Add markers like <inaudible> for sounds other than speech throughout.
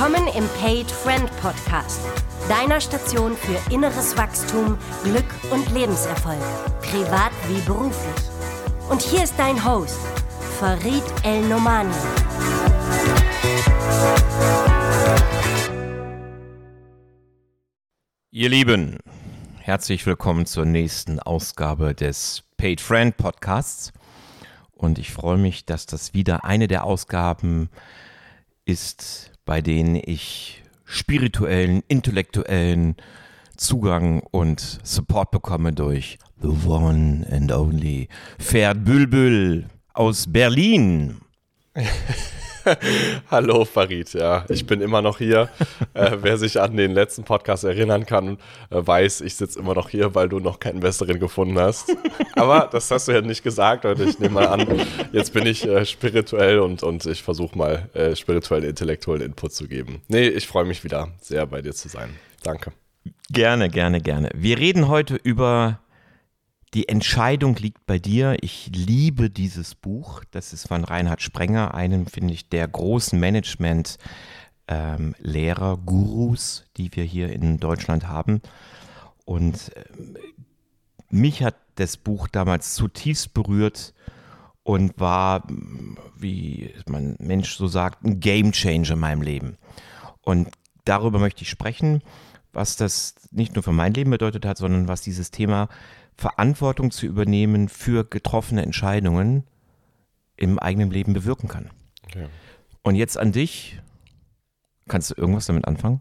Willkommen im Paid Friend Podcast, deiner Station für inneres Wachstum, Glück und Lebenserfolg, privat wie beruflich. Und hier ist dein Host, Farid El Nomani. Ihr Lieben, herzlich willkommen zur nächsten Ausgabe des Paid Friend Podcasts. Und ich freue mich, dass das wieder eine der Ausgaben ist, bei denen ich spirituellen, intellektuellen Zugang und Support bekomme durch The One and Only Ferd Bülbül aus Berlin. <laughs> <laughs> Hallo Farid, ja, ich bin immer noch hier. äh, wer sich an den letzten Podcast erinnern kann, äh, weiß, ich sitze immer noch hier, weil du noch keinen besseren gefunden hast. Aber das hast du ja nicht gesagt, Leute. Ich nehme mal an, jetzt bin ich äh, spirituell und, und ich versuche mal äh, spirituell intellektuellen Input zu geben. Nee, ich freue mich wieder sehr bei dir zu sein. Danke. Gerne, gerne, gerne. Wir reden heute über die Entscheidung liegt bei dir. Ich liebe dieses Buch. Das ist von Reinhard Sprenger, einem, finde ich, der großen Management- ähm, Gurus, die wir hier in Deutschland haben. Und äh, mich hat das Buch damals zutiefst berührt und war, wie man Mensch so sagt, ein Game Changer in meinem Leben. Und darüber möchte ich sprechen, was das nicht nur für mein Leben bedeutet hat, sondern was dieses Thema Verantwortung zu übernehmen für getroffene Entscheidungen im eigenen Leben bewirken kann. Okay. Und jetzt an dich. Kannst du irgendwas damit anfangen?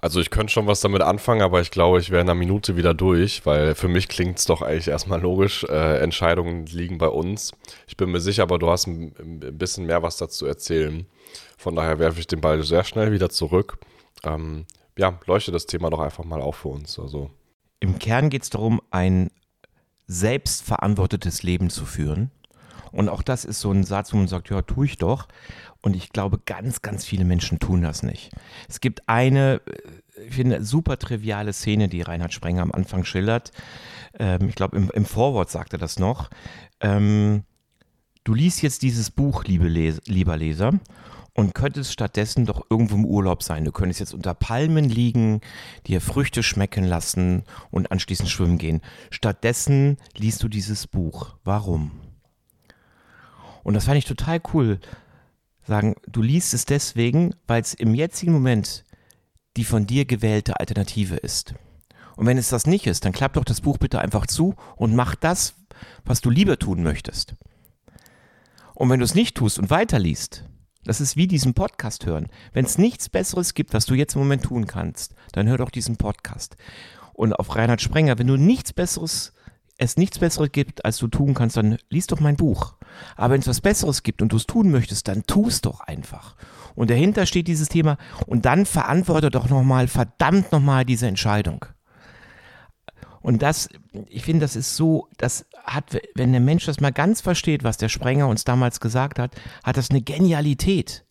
Also ich könnte schon was damit anfangen, aber ich glaube, ich wäre in einer Minute wieder durch, weil für mich klingt es doch eigentlich erstmal logisch. Äh, Entscheidungen liegen bei uns. Ich bin mir sicher, aber du hast ein, ein bisschen mehr was dazu erzählen. Von daher werfe ich den Ball sehr schnell wieder zurück. Ähm, ja, leuchte das Thema doch einfach mal auf für uns. Also im Kern geht es darum, ein selbstverantwortetes Leben zu führen. Und auch das ist so ein Satz, wo man sagt, ja, tue ich doch. Und ich glaube, ganz, ganz viele Menschen tun das nicht. Es gibt eine, äh, ich finde, super triviale Szene, die Reinhard Sprenger am Anfang schildert. Ähm, ich glaube, im, im Vorwort sagt er das noch. Ähm, du liest jetzt dieses Buch, liebe Les lieber Leser, und könntest stattdessen doch irgendwo im Urlaub sein. Du könntest jetzt unter Palmen liegen, dir Früchte schmecken lassen und anschließend schwimmen gehen. Stattdessen liest du dieses Buch. Warum? Und das fand ich total cool. Sagen, du liest es deswegen, weil es im jetzigen Moment die von dir gewählte Alternative ist. Und wenn es das nicht ist, dann klapp doch das Buch bitte einfach zu und mach das, was du lieber tun möchtest. Und wenn du es nicht tust und weiterliest, das ist wie diesen Podcast hören. Wenn es nichts Besseres gibt, was du jetzt im Moment tun kannst, dann hör doch diesen Podcast. Und auf Reinhard Sprenger, wenn du nichts Besseres, es nichts Besseres gibt, als du tun kannst, dann liest doch mein Buch. Aber wenn es was Besseres gibt und du es tun möchtest, dann tu es doch einfach. Und dahinter steht dieses Thema und dann verantworte doch nochmal, verdammt nochmal diese Entscheidung. Und das, ich finde, das ist so, das hat, wenn der Mensch das mal ganz versteht, was der Sprenger uns damals gesagt hat, hat das eine Genialität.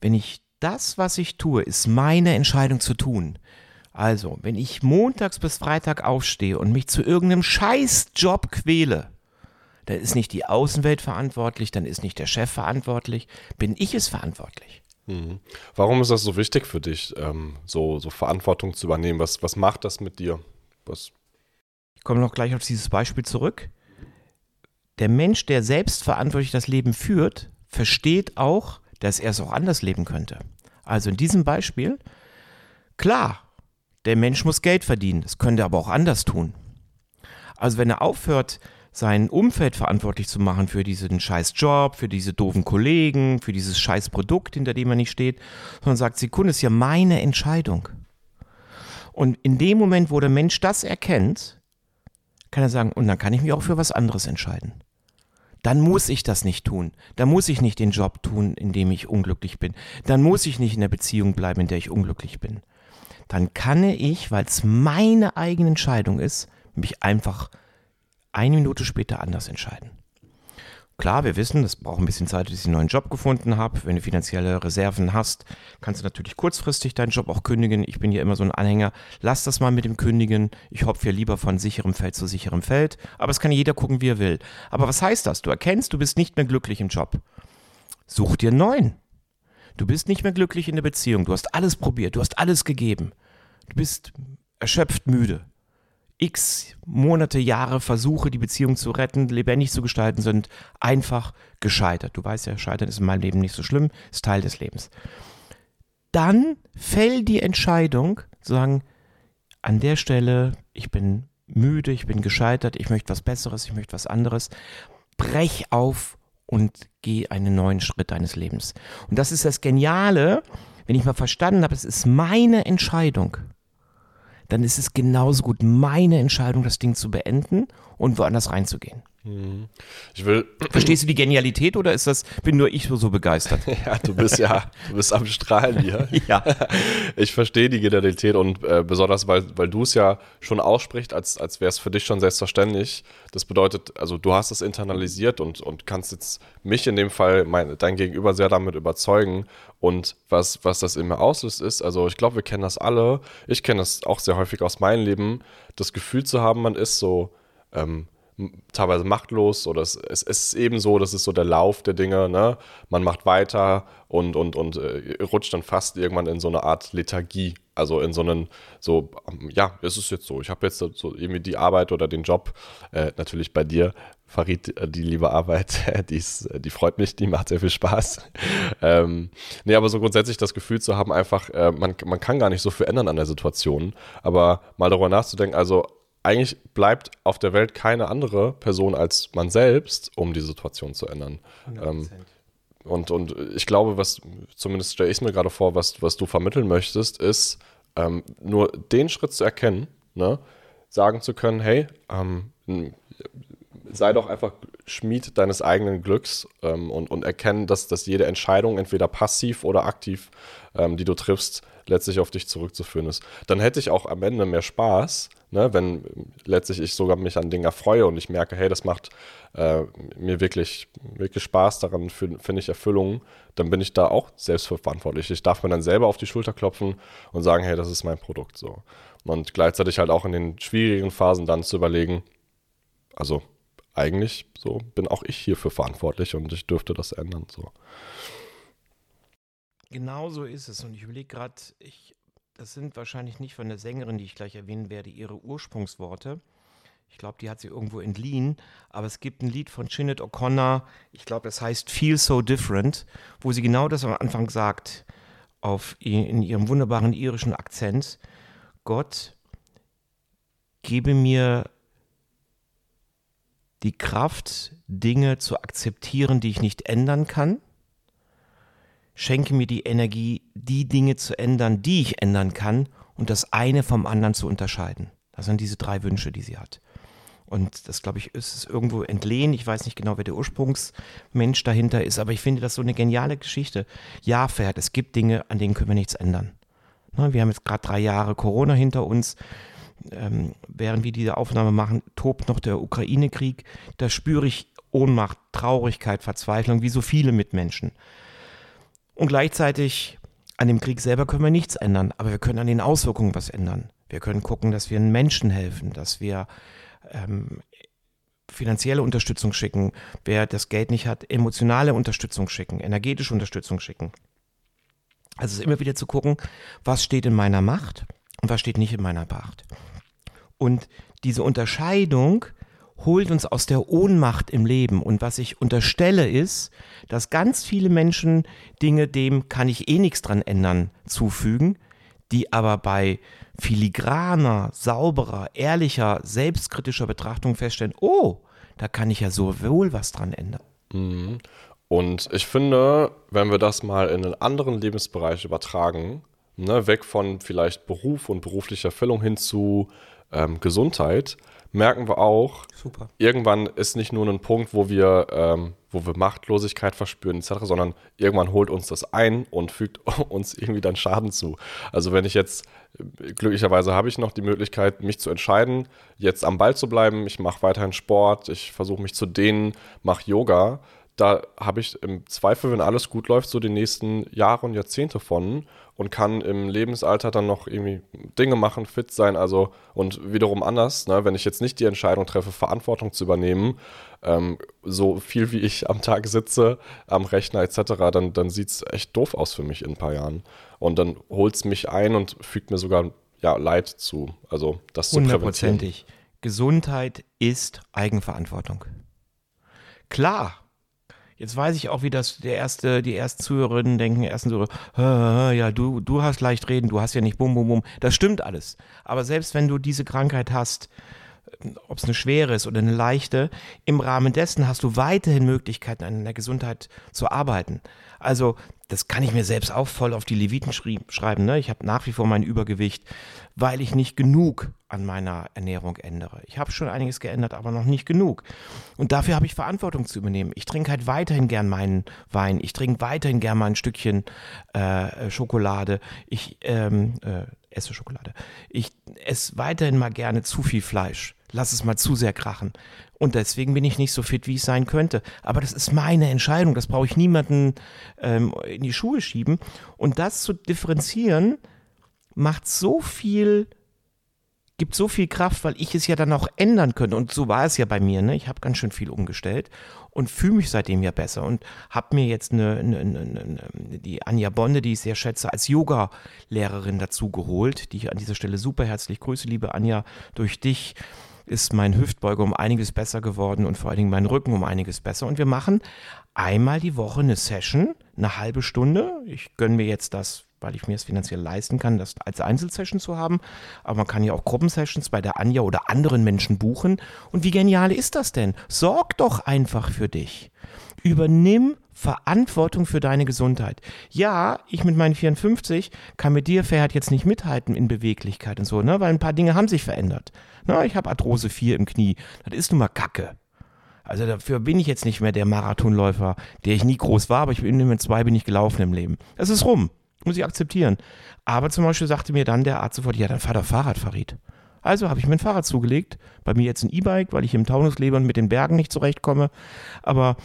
Wenn ich das, was ich tue, ist meine Entscheidung zu tun. Also, wenn ich montags bis Freitag aufstehe und mich zu irgendeinem Scheißjob quäle, dann ist nicht die Außenwelt verantwortlich, dann ist nicht der Chef verantwortlich, bin ich es verantwortlich. Mhm. Warum ist das so wichtig für dich, ähm, so, so Verantwortung zu übernehmen? Was, was macht das mit dir? Was? Ich komme noch gleich auf dieses Beispiel zurück. Der Mensch, der selbstverantwortlich das Leben führt, versteht auch, dass er es auch anders leben könnte. Also in diesem Beispiel, klar, der Mensch muss Geld verdienen, das könnte er aber auch anders tun. Also wenn er aufhört, sein Umfeld verantwortlich zu machen für diesen scheiß Job, für diese doofen Kollegen, für dieses scheiß Produkt, hinter dem er nicht steht, sondern sagt, Sekunde, ist ja meine Entscheidung. Und in dem Moment, wo der Mensch das erkennt, kann er sagen, und dann kann ich mich auch für was anderes entscheiden. Dann muss ich das nicht tun. Dann muss ich nicht den Job tun, in dem ich unglücklich bin. Dann muss ich nicht in der Beziehung bleiben, in der ich unglücklich bin. Dann kann ich, weil es meine eigene Entscheidung ist, mich einfach eine Minute später anders entscheiden. Klar, wir wissen, das braucht ein bisschen Zeit, bis ich einen neuen Job gefunden habe. Wenn du finanzielle Reserven hast, kannst du natürlich kurzfristig deinen Job auch kündigen. Ich bin ja immer so ein Anhänger. Lass das mal mit dem Kündigen. Ich hopfe ja lieber von sicherem Feld zu sicherem Feld. Aber es kann jeder gucken, wie er will. Aber was heißt das? Du erkennst, du bist nicht mehr glücklich im Job. Such dir einen neuen. Du bist nicht mehr glücklich in der Beziehung. Du hast alles probiert. Du hast alles gegeben. Du bist erschöpft müde. X Monate, Jahre Versuche, die Beziehung zu retten, lebendig zu gestalten, sind einfach gescheitert. Du weißt ja, Scheitern ist in meinem Leben nicht so schlimm, ist Teil des Lebens. Dann fällt die Entscheidung, zu sagen, an der Stelle, ich bin müde, ich bin gescheitert, ich möchte was Besseres, ich möchte was anderes. Brech auf und geh einen neuen Schritt deines Lebens. Und das ist das Geniale, wenn ich mal verstanden habe, es ist meine Entscheidung dann ist es genauso gut meine Entscheidung, das Ding zu beenden und woanders reinzugehen. Mhm. Ich will. <clears throat> Verstehst du die Genialität oder ist das, bin nur ich so begeistert? <laughs> ja, du bist ja, du bist am Strahlen hier. <laughs> ja. <laughs> Ich verstehe die Genialität und äh, besonders, weil, weil du es ja schon aussprichst, als, als wäre es für dich schon selbstverständlich. Das bedeutet, also du hast es internalisiert und, und kannst jetzt mich in dem Fall, mein, dein Gegenüber sehr damit überzeugen. Und was, was das in mir auslöst, ist, also ich glaube, wir kennen das alle. Ich kenne das auch sehr häufig aus meinem Leben, das Gefühl zu haben, man ist so. Ähm, teilweise machtlos oder es, es, ist eben so, das ist so der Lauf der Dinge, ne? Man macht weiter und, und, und äh, rutscht dann fast irgendwann in so eine Art Lethargie. Also in so einen, so, ja, es ist jetzt so, ich habe jetzt so irgendwie die Arbeit oder den Job, äh, natürlich bei dir, Farid, äh, die liebe Arbeit, <laughs> die, ist, die freut mich, die macht sehr viel Spaß. <laughs> ähm, nee, aber so grundsätzlich das Gefühl zu haben, einfach, äh, man, man kann gar nicht so viel ändern an der Situation, aber mal darüber nachzudenken, also eigentlich bleibt auf der Welt keine andere Person als man selbst, um die Situation zu ändern. Ähm, und, und ich glaube, was, zumindest stelle ich es mir gerade vor, was, was du vermitteln möchtest, ist ähm, nur den Schritt zu erkennen, ne? sagen zu können, hey, ähm, sei doch einfach Schmied deines eigenen Glücks ähm, und, und erkennen, dass, dass jede Entscheidung, entweder passiv oder aktiv, ähm, die du triffst, letztlich auf dich zurückzuführen ist. Dann hätte ich auch am Ende mehr Spaß, ne, wenn letztlich ich sogar mich an Dingen erfreue und ich merke, hey, das macht äh, mir wirklich, wirklich Spaß, daran finde ich Erfüllung, dann bin ich da auch selbst für verantwortlich. Ich darf mir dann selber auf die Schulter klopfen und sagen, hey, das ist mein Produkt so. Und gleichzeitig halt auch in den schwierigen Phasen dann zu überlegen, also eigentlich so bin auch ich hierfür verantwortlich und ich dürfte das ändern. So. Genau so ist es. Und ich überlege gerade, das sind wahrscheinlich nicht von der Sängerin, die ich gleich erwähnen werde, ihre Ursprungsworte. Ich glaube, die hat sie irgendwo entliehen. Aber es gibt ein Lied von Sinead O'Connor, ich glaube, das heißt Feel So Different, wo sie genau das am Anfang sagt, auf, in ihrem wunderbaren irischen Akzent. Gott, gebe mir die Kraft, Dinge zu akzeptieren, die ich nicht ändern kann schenke mir die Energie, die Dinge zu ändern, die ich ändern kann und das eine vom anderen zu unterscheiden. Das sind diese drei Wünsche, die sie hat. Und das, glaube ich, ist es irgendwo entlehnt. Ich weiß nicht genau, wer der Ursprungsmensch dahinter ist, aber ich finde das so eine geniale Geschichte. Ja, Pferd, es gibt Dinge, an denen können wir nichts ändern. Ne, wir haben jetzt gerade drei Jahre Corona hinter uns. Ähm, während wir diese Aufnahme machen, tobt noch der Ukraine-Krieg. Da spüre ich Ohnmacht, Traurigkeit, Verzweiflung, wie so viele Mitmenschen. Und gleichzeitig an dem Krieg selber können wir nichts ändern, aber wir können an den Auswirkungen was ändern. Wir können gucken, dass wir Menschen helfen, dass wir ähm, finanzielle Unterstützung schicken, wer das Geld nicht hat, emotionale Unterstützung schicken, energetische Unterstützung schicken. Also es ist immer wieder zu gucken, was steht in meiner Macht und was steht nicht in meiner Macht. Und diese Unterscheidung holt uns aus der Ohnmacht im Leben. Und was ich unterstelle ist, dass ganz viele Menschen Dinge, dem kann ich eh nichts dran ändern, zufügen, die aber bei filigraner, sauberer, ehrlicher, selbstkritischer Betrachtung feststellen, oh, da kann ich ja so wohl was dran ändern. Mhm. Und ich finde, wenn wir das mal in einen anderen Lebensbereich übertragen, ne, weg von vielleicht Beruf und beruflicher Erfüllung hin zu ähm, Gesundheit, merken wir auch, Super. irgendwann ist nicht nur ein Punkt, wo wir, ähm, wo wir Machtlosigkeit verspüren etc., sondern irgendwann holt uns das ein und fügt <laughs> uns irgendwie dann Schaden zu. Also wenn ich jetzt, glücklicherweise habe ich noch die Möglichkeit, mich zu entscheiden, jetzt am Ball zu bleiben, ich mache weiterhin Sport, ich versuche mich zu dehnen, mache Yoga, da habe ich im Zweifel, wenn alles gut läuft, so die nächsten Jahre und Jahrzehnte von und kann im Lebensalter dann noch irgendwie Dinge machen, fit sein. Also und wiederum anders, ne, wenn ich jetzt nicht die Entscheidung treffe, Verantwortung zu übernehmen, ähm, so viel wie ich am Tag sitze, am Rechner etc., dann, dann sieht es echt doof aus für mich in ein paar Jahren. Und dann holt es mich ein und fügt mir sogar ja, Leid zu. Also das zu Hundertprozentig. Gesundheit ist Eigenverantwortung. Klar, Jetzt weiß ich auch, wie das der erste, die ersten Zuhörerinnen denken, ersten so, ja, du, du hast leicht reden, du hast ja nicht bum, bum, bum. Das stimmt alles. Aber selbst wenn du diese Krankheit hast, ob es eine schwere ist oder eine leichte, im Rahmen dessen hast du weiterhin Möglichkeiten, an der Gesundheit zu arbeiten. Also, das kann ich mir selbst auch voll auf die Leviten schreiben. Ne? Ich habe nach wie vor mein Übergewicht, weil ich nicht genug an meiner Ernährung ändere. Ich habe schon einiges geändert, aber noch nicht genug. Und dafür habe ich Verantwortung zu übernehmen. Ich trinke halt weiterhin gern meinen Wein. Ich trinke weiterhin gern mal ein Stückchen äh, Schokolade. Ich ähm, äh, esse Schokolade. Ich esse weiterhin mal gerne zu viel Fleisch lass es mal zu sehr krachen. Und deswegen bin ich nicht so fit, wie ich sein könnte. Aber das ist meine Entscheidung. Das brauche ich niemanden ähm, in die Schuhe schieben. Und das zu differenzieren, macht so viel, gibt so viel Kraft, weil ich es ja dann auch ändern könnte. Und so war es ja bei mir. Ne? Ich habe ganz schön viel umgestellt und fühle mich seitdem ja besser und habe mir jetzt eine, eine, eine, die Anja Bonde, die ich sehr schätze, als Yoga-Lehrerin dazu geholt, die ich an dieser Stelle super herzlich grüße, liebe Anja, durch dich ist mein Hüftbeuger um einiges besser geworden und vor allen Dingen mein Rücken um einiges besser. Und wir machen einmal die Woche eine Session, eine halbe Stunde. Ich gönne mir jetzt das, weil ich mir es finanziell leisten kann, das als Einzelsession zu haben. Aber man kann ja auch Gruppensessions bei der Anja oder anderen Menschen buchen. Und wie genial ist das denn? Sorg doch einfach für dich. Übernimm Verantwortung für deine Gesundheit. Ja, ich mit meinen 54 kann mit dir Ferhat jetzt nicht mithalten in Beweglichkeit und so, ne, weil ein paar Dinge haben sich verändert. Na, ich habe Arthrose 4 im Knie. Das ist nun mal Kacke. Also dafür bin ich jetzt nicht mehr der Marathonläufer, der ich nie groß war, aber ich bin mit zwei bin ich gelaufen im Leben. Das ist rum. Muss ich akzeptieren. Aber zum Beispiel sagte mir dann der Arzt sofort, ja, fahr doch Fahrrad, Farid. Also habe ich mir ein Fahrrad zugelegt. Bei mir jetzt ein E-Bike, weil ich im Taunus lebe und mit den Bergen nicht zurechtkomme. Aber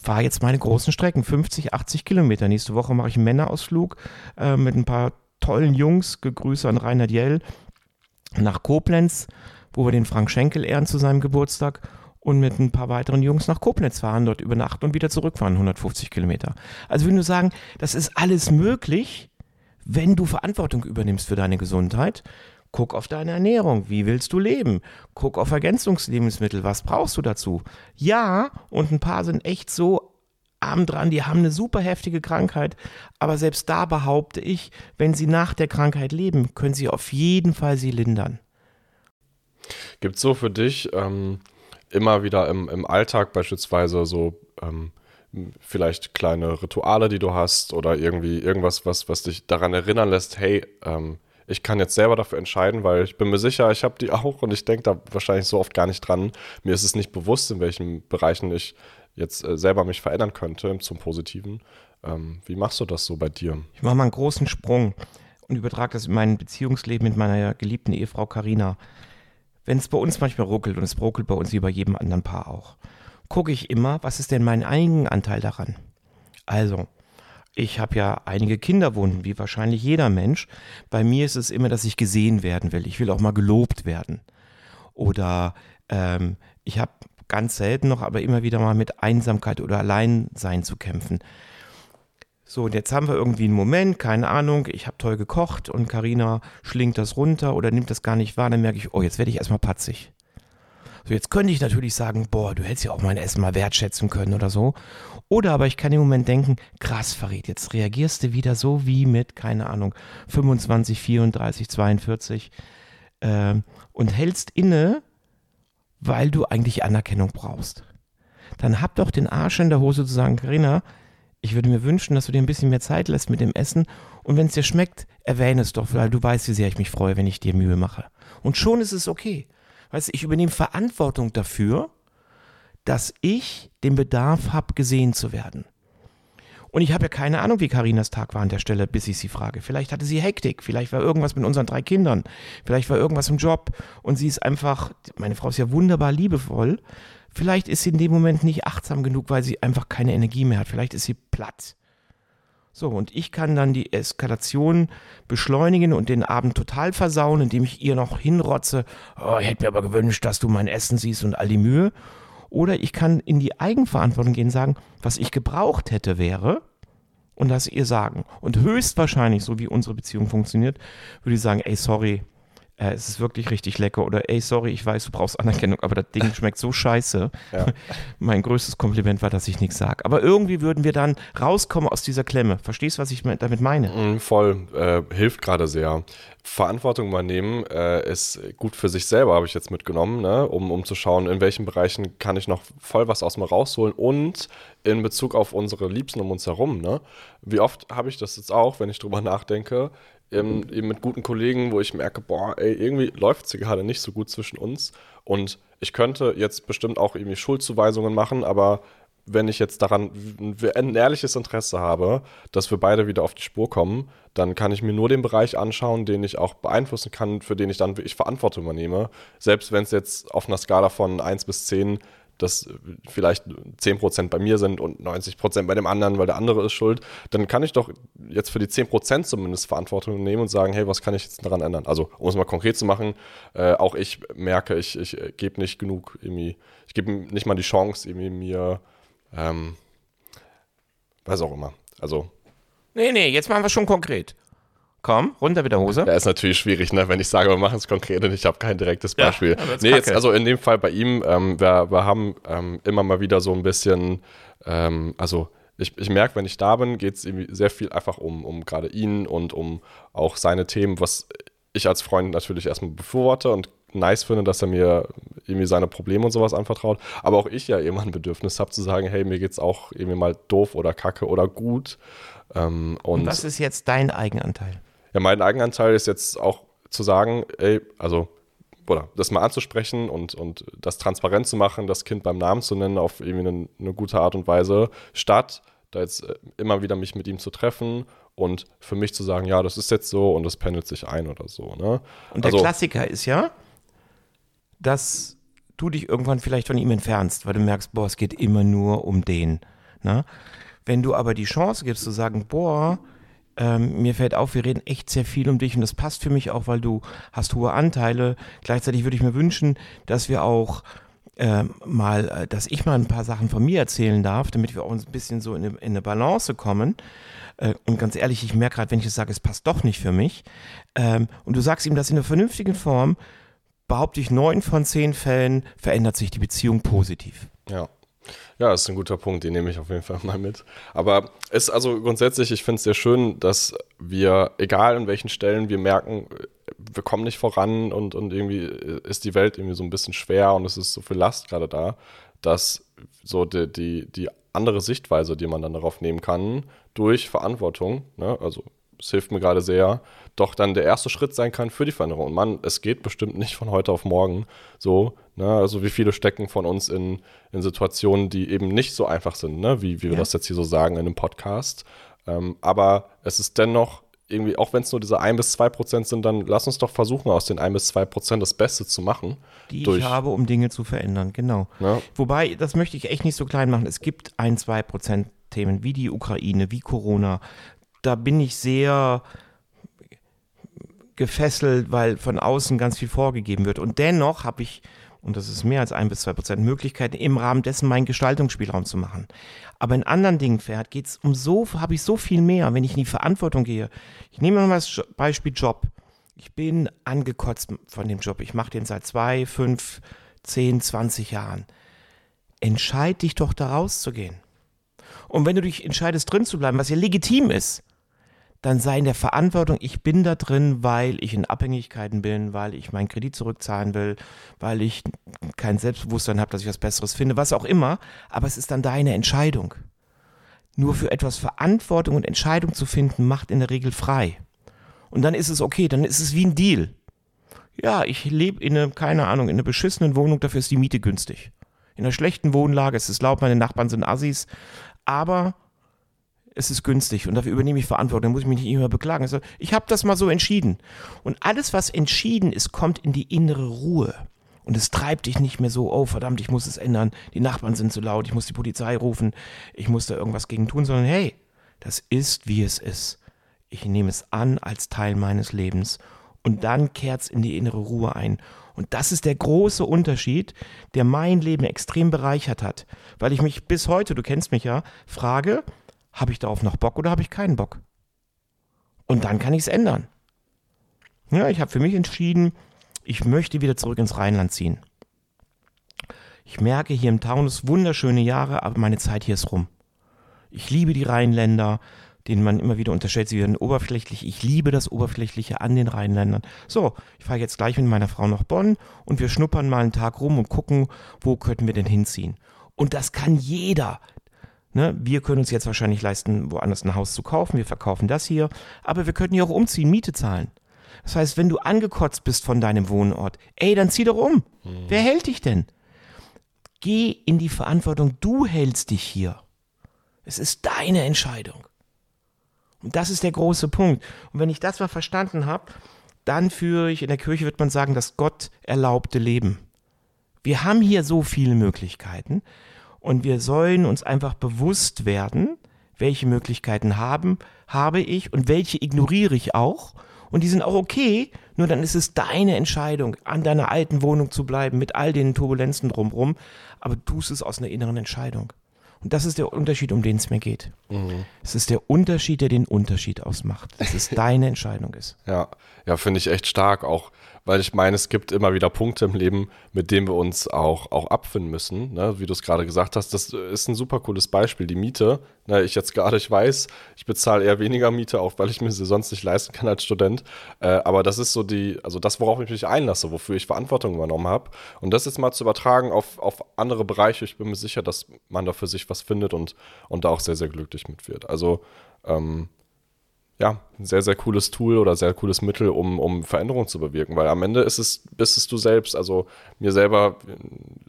fahre jetzt meine großen Strecken, 50, 80 Kilometer. Nächste Woche mache ich einen Männerausflug äh, mit ein paar tollen Jungs. Gegrüße an Rainer Diell nach Koblenz, wo wir den Frank Schenkel ehren zu seinem Geburtstag und mit ein paar weiteren Jungs nach Koblenz fahren, dort übernachten und wieder zurückfahren, 150 Kilometer. Also ich will nur sagen, das ist alles möglich, wenn du Verantwortung übernimmst für deine Gesundheit Guck auf deine Ernährung. Wie willst du leben? Guck auf Ergänzungslebensmittel. Was brauchst du dazu? Ja, und ein paar sind echt so arm dran, die haben eine super heftige Krankheit. Aber selbst da behaupte ich, wenn sie nach der Krankheit leben, können sie auf jeden Fall sie lindern. Gibt es so für dich ähm, immer wieder im, im Alltag beispielsweise so ähm, vielleicht kleine Rituale, die du hast oder irgendwie irgendwas, was, was dich daran erinnern lässt, hey, ähm, ich kann jetzt selber dafür entscheiden, weil ich bin mir sicher, ich habe die <laughs> auch und ich denke da wahrscheinlich so oft gar nicht dran. Mir ist es nicht bewusst, in welchen Bereichen ich jetzt äh, selber mich verändern könnte zum Positiven. Ähm, wie machst du das so bei dir? Ich mache mal einen großen Sprung und übertrage das in mein Beziehungsleben mit meiner geliebten Ehefrau Karina. Wenn es bei uns manchmal ruckelt und es ruckelt bei uns wie bei jedem anderen Paar auch, gucke ich immer, was ist denn mein Eigenanteil daran? Also, ich habe ja einige Kinderwunden, wie wahrscheinlich jeder Mensch. Bei mir ist es immer, dass ich gesehen werden will. Ich will auch mal gelobt werden. Oder ähm, ich habe ganz selten noch, aber immer wieder mal mit Einsamkeit oder Alleinsein zu kämpfen. So, und jetzt haben wir irgendwie einen Moment, keine Ahnung, ich habe toll gekocht und Karina schlingt das runter oder nimmt das gar nicht wahr, dann merke ich, oh, jetzt werde ich erstmal patzig. So, jetzt könnte ich natürlich sagen, boah, du hättest ja auch mein Essen mal wertschätzen können oder so. Oder aber ich kann im Moment denken, krass, Farid, jetzt reagierst du wieder so wie mit, keine Ahnung, 25, 34, 42 äh, und hältst inne, weil du eigentlich Anerkennung brauchst. Dann hab doch den Arsch in der Hose zu sagen, Karina, ich würde mir wünschen, dass du dir ein bisschen mehr Zeit lässt mit dem Essen und wenn es dir schmeckt, erwähne es doch, weil du weißt, wie sehr ich mich freue, wenn ich dir Mühe mache. Und schon ist es okay. Weißt du, ich übernehme Verantwortung dafür, dass ich den Bedarf habe, gesehen zu werden. Und ich habe ja keine Ahnung, wie Karinas Tag war an der Stelle, bis ich sie frage. Vielleicht hatte sie Hektik, vielleicht war irgendwas mit unseren drei Kindern, vielleicht war irgendwas im Job und sie ist einfach, meine Frau ist ja wunderbar liebevoll, vielleicht ist sie in dem Moment nicht achtsam genug, weil sie einfach keine Energie mehr hat. Vielleicht ist sie platt. So, und ich kann dann die Eskalation beschleunigen und den Abend total versauen, indem ich ihr noch hinrotze, oh, ich hätte mir aber gewünscht, dass du mein Essen siehst und all die Mühe. Oder ich kann in die Eigenverantwortung gehen und sagen, was ich gebraucht hätte wäre, und das ihr sagen. Und höchstwahrscheinlich, so wie unsere Beziehung funktioniert, würde ich sagen, ey, sorry, äh, es ist wirklich richtig lecker oder ey, sorry, ich weiß, du brauchst Anerkennung, aber das Ding schmeckt so scheiße. Ja. <laughs> Mein größtes Kompliment war, dass ich nichts sage. Aber irgendwie würden wir dann rauskommen aus dieser Klemme. Verstehst du, was ich damit meine? Mm, voll, äh, hilft gerade sehr. Verantwortung übernehmen äh, ist gut für sich selber, habe ich jetzt mitgenommen, ne? um, um zu schauen, in welchen Bereichen kann ich noch voll was aus mir rausholen und in Bezug auf unsere Liebsten um uns herum. Ne? Wie oft habe ich das jetzt auch, wenn ich drüber nachdenke, eben, eben mit guten Kollegen, wo ich merke, boah, ey, irgendwie läuft es gerade nicht so gut zwischen uns. Und ich könnte jetzt bestimmt auch irgendwie Schuldzuweisungen machen, aber wenn ich jetzt daran ein ehrliches Interesse habe, dass wir beide wieder auf die Spur kommen, dann kann ich mir nur den Bereich anschauen, den ich auch beeinflussen kann, für den ich dann wirklich Verantwortung übernehme. Selbst wenn es jetzt auf einer Skala von 1 bis 10 dass vielleicht 10% bei mir sind und 90% bei dem anderen, weil der andere ist schuld, dann kann ich doch jetzt für die 10% zumindest Verantwortung nehmen und sagen, hey, was kann ich jetzt daran ändern? Also, um es mal konkret zu machen, äh, auch ich merke, ich, ich gebe nicht genug, irgendwie, ich gebe nicht mal die Chance, irgendwie mir, ähm, weiß auch immer. Also. Nee, nee, jetzt machen wir schon konkret. Komm, runter mit der Hose. Ja, ist natürlich schwierig, ne? wenn ich sage, wir machen es konkret und ich habe kein direktes Beispiel. Ja, nee, jetzt, also in dem Fall bei ihm, ähm, wir, wir haben ähm, immer mal wieder so ein bisschen, ähm, also ich, ich merke, wenn ich da bin, geht es sehr viel einfach um, um gerade ihn und um auch seine Themen, was ich als Freund natürlich erstmal befürworte und nice finde, dass er mir irgendwie seine Probleme und sowas anvertraut. Aber auch ich ja immer ein Bedürfnis habe zu sagen, hey, mir geht es auch irgendwie mal doof oder kacke oder gut. Ähm, und, und was ist jetzt dein Eigenanteil? Ja, mein Eigenanteil ist jetzt auch zu sagen, ey, also, oder das mal anzusprechen und, und das transparent zu machen, das Kind beim Namen zu nennen auf irgendwie eine, eine gute Art und Weise, statt da jetzt äh, immer wieder mich mit ihm zu treffen und für mich zu sagen, ja, das ist jetzt so und das pendelt sich ein oder so. Ne? Und der also, Klassiker ist ja, dass du dich irgendwann vielleicht von ihm entfernst, weil du merkst, boah, es geht immer nur um den. Ne? Wenn du aber die Chance gibst zu sagen, boah, ähm, mir fällt auf, wir reden echt sehr viel um dich und das passt für mich auch, weil du hast hohe Anteile. Gleichzeitig würde ich mir wünschen, dass wir auch äh, mal, dass ich mal ein paar Sachen von mir erzählen darf, damit wir auch ein bisschen so in eine, in eine Balance kommen. Äh, und ganz ehrlich, ich merke gerade, wenn ich es sage, es passt doch nicht für mich. Ähm, und du sagst ihm das in einer vernünftigen Form, behaupte ich, neun von zehn Fällen verändert sich die Beziehung positiv. Ja. Ja, das ist ein guter Punkt, den nehme ich auf jeden Fall mal mit. Aber ist also grundsätzlich, ich finde es sehr schön, dass wir, egal an welchen Stellen wir merken, wir kommen nicht voran und, und irgendwie ist die Welt irgendwie so ein bisschen schwer und es ist so viel Last gerade da, dass so die, die, die andere Sichtweise, die man dann darauf nehmen kann, durch Verantwortung, ne, also es hilft mir gerade sehr, doch dann der erste Schritt sein kann für die Veränderung. Und man, es geht bestimmt nicht von heute auf morgen so. Ne? Also wie viele stecken von uns in, in Situationen, die eben nicht so einfach sind, ne? wie, wie wir ja. das jetzt hier so sagen in einem Podcast. Ähm, aber es ist dennoch irgendwie, auch wenn es nur diese 1 bis 2 Prozent sind, dann lass uns doch versuchen, aus den 1 bis 2 Prozent das Beste zu machen. Die durch, ich habe, um Dinge zu verändern, genau. Ja. Wobei, das möchte ich echt nicht so klein machen. Es gibt 1, 2 Prozent Themen wie die Ukraine, wie Corona. Da bin ich sehr gefesselt, weil von außen ganz viel vorgegeben wird. Und dennoch habe ich, und das ist mehr als ein bis zwei Prozent, Möglichkeiten, im Rahmen dessen meinen Gestaltungsspielraum zu machen. Aber in anderen Dingen, Pferd, geht es um so, habe ich so viel mehr, wenn ich in die Verantwortung gehe. Ich nehme mal das Beispiel Job. Ich bin angekotzt von dem Job. Ich mache den seit zwei, fünf, zehn, zwanzig Jahren. Entscheid dich doch, da rauszugehen. Und wenn du dich entscheidest, drin zu bleiben, was ja legitim ist, dann sei in der Verantwortung, ich bin da drin, weil ich in Abhängigkeiten bin, weil ich meinen Kredit zurückzahlen will, weil ich kein Selbstbewusstsein habe, dass ich was Besseres finde, was auch immer. Aber es ist dann deine Entscheidung. Nur für etwas Verantwortung und Entscheidung zu finden, macht in der Regel frei. Und dann ist es okay, dann ist es wie ein Deal. Ja, ich lebe in einer, keine Ahnung, in einer beschissenen Wohnung, dafür ist die Miete günstig. In einer schlechten Wohnlage, es ist laut, meine Nachbarn sind Assis, aber es ist günstig und dafür übernehme ich Verantwortung, dann muss ich mich nicht immer beklagen. Also, ich habe das mal so entschieden. Und alles, was entschieden ist, kommt in die innere Ruhe. Und es treibt dich nicht mehr so, oh verdammt, ich muss es ändern, die Nachbarn sind zu laut, ich muss die Polizei rufen, ich muss da irgendwas gegen tun, sondern hey, das ist, wie es ist. Ich nehme es an als Teil meines Lebens und dann kehrt es in die innere Ruhe ein. Und das ist der große Unterschied, der mein Leben extrem bereichert hat, weil ich mich bis heute, du kennst mich ja, frage, habe ich darauf noch Bock oder habe ich keinen Bock? Und dann kann ich es ändern. Ja, ich habe für mich entschieden, ich möchte wieder zurück ins Rheinland ziehen. Ich merke hier im Taunus wunderschöne Jahre, aber meine Zeit hier ist rum. Ich liebe die Rheinländer, denen man immer wieder unterstellt, sie werden oberflächlich. Ich liebe das Oberflächliche an den Rheinländern. So, ich fahre jetzt gleich mit meiner Frau nach Bonn und wir schnuppern mal einen Tag rum und gucken, wo könnten wir denn hinziehen. Und das kann jeder. Ne? Wir können uns jetzt wahrscheinlich leisten, woanders ein Haus zu kaufen. Wir verkaufen das hier. Aber wir könnten ja auch umziehen, Miete zahlen. Das heißt, wenn du angekotzt bist von deinem Wohnort, ey, dann zieh doch um. Hm. Wer hält dich denn? Geh in die Verantwortung, du hältst dich hier. Es ist deine Entscheidung. Und das ist der große Punkt. Und wenn ich das mal verstanden habe, dann führe ich, in der Kirche wird man sagen, das Gott erlaubte Leben. Wir haben hier so viele Möglichkeiten und wir sollen uns einfach bewusst werden, welche Möglichkeiten haben, habe ich und welche ignoriere ich auch. Und die sind auch okay, nur dann ist es deine Entscheidung, an deiner alten Wohnung zu bleiben, mit all den Turbulenzen drumherum. Aber du tust es aus einer inneren Entscheidung. Und das ist der Unterschied, um den es mir geht. Mhm. Es ist der Unterschied, der den Unterschied ausmacht. Dass es <laughs> deine Entscheidung ist. Ja, ja, finde ich echt stark. Auch weil ich meine, es gibt immer wieder Punkte im Leben, mit denen wir uns auch, auch abfinden müssen. Ne? Wie du es gerade gesagt hast, das ist ein super cooles Beispiel. Die Miete, ne? ich jetzt gerade, ich weiß, ich bezahle eher weniger Miete, auch weil ich mir sie sonst nicht leisten kann als Student. Äh, aber das ist so die, also das, worauf ich mich einlasse, wofür ich Verantwortung übernommen habe. Und das jetzt mal zu übertragen auf, auf andere Bereiche, ich bin mir sicher, dass man da für sich was findet und, und da auch sehr, sehr glücklich mit wird. Also, ähm, ja, ein sehr, sehr cooles Tool oder sehr cooles Mittel, um, um Veränderungen zu bewirken. Weil am Ende ist es, bist es du selbst. Also mir selber,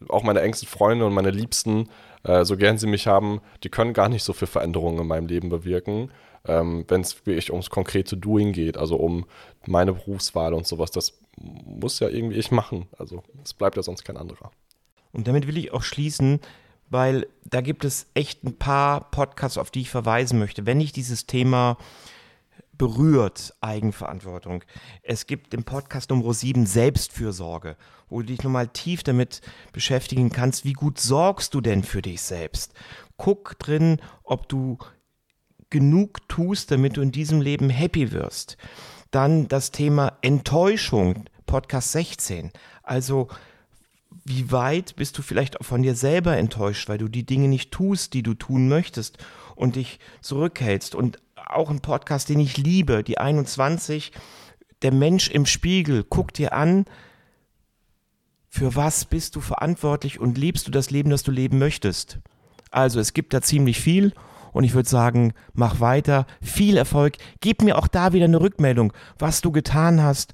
auch meine engsten Freunde und meine Liebsten, äh, so gern sie mich haben, die können gar nicht so viel Veränderungen in meinem Leben bewirken, ähm, wenn es wirklich ums konkrete Doing geht, also um meine Berufswahl und sowas. Das muss ja irgendwie ich machen. Also es bleibt ja sonst kein anderer. Und damit will ich auch schließen, weil da gibt es echt ein paar Podcasts, auf die ich verweisen möchte. Wenn ich dieses Thema berührt Eigenverantwortung. Es gibt im Podcast Nummer 7 Selbstfürsorge, wo du dich nochmal tief damit beschäftigen kannst, wie gut sorgst du denn für dich selbst. Guck drin, ob du genug tust, damit du in diesem Leben happy wirst. Dann das Thema Enttäuschung, Podcast 16. Also, wie weit bist du vielleicht auch von dir selber enttäuscht, weil du die Dinge nicht tust, die du tun möchtest und dich zurückhältst? Und auch ein Podcast, den ich liebe, die 21. Der Mensch im Spiegel, guck dir an, für was bist du verantwortlich und lebst du das Leben, das du leben möchtest. Also es gibt da ziemlich viel und ich würde sagen, mach weiter, viel Erfolg, gib mir auch da wieder eine Rückmeldung, was du getan hast,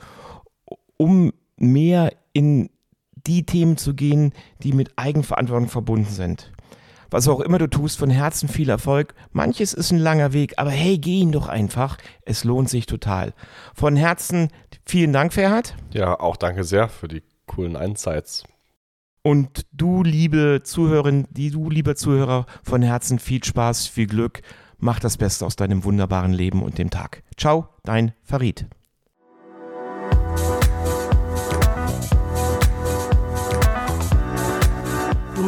um mehr in die Themen zu gehen, die mit Eigenverantwortung verbunden sind was auch immer du tust, von Herzen viel Erfolg. Manches ist ein langer Weg, aber hey, geh ihn doch einfach. Es lohnt sich total. Von Herzen vielen Dank, Ferhat. Ja, auch danke sehr für die coolen Insights. Und du, liebe Zuhörerin, die du, lieber Zuhörer, von Herzen viel Spaß, viel Glück. Mach das Beste aus deinem wunderbaren Leben und dem Tag. Ciao, dein Farid.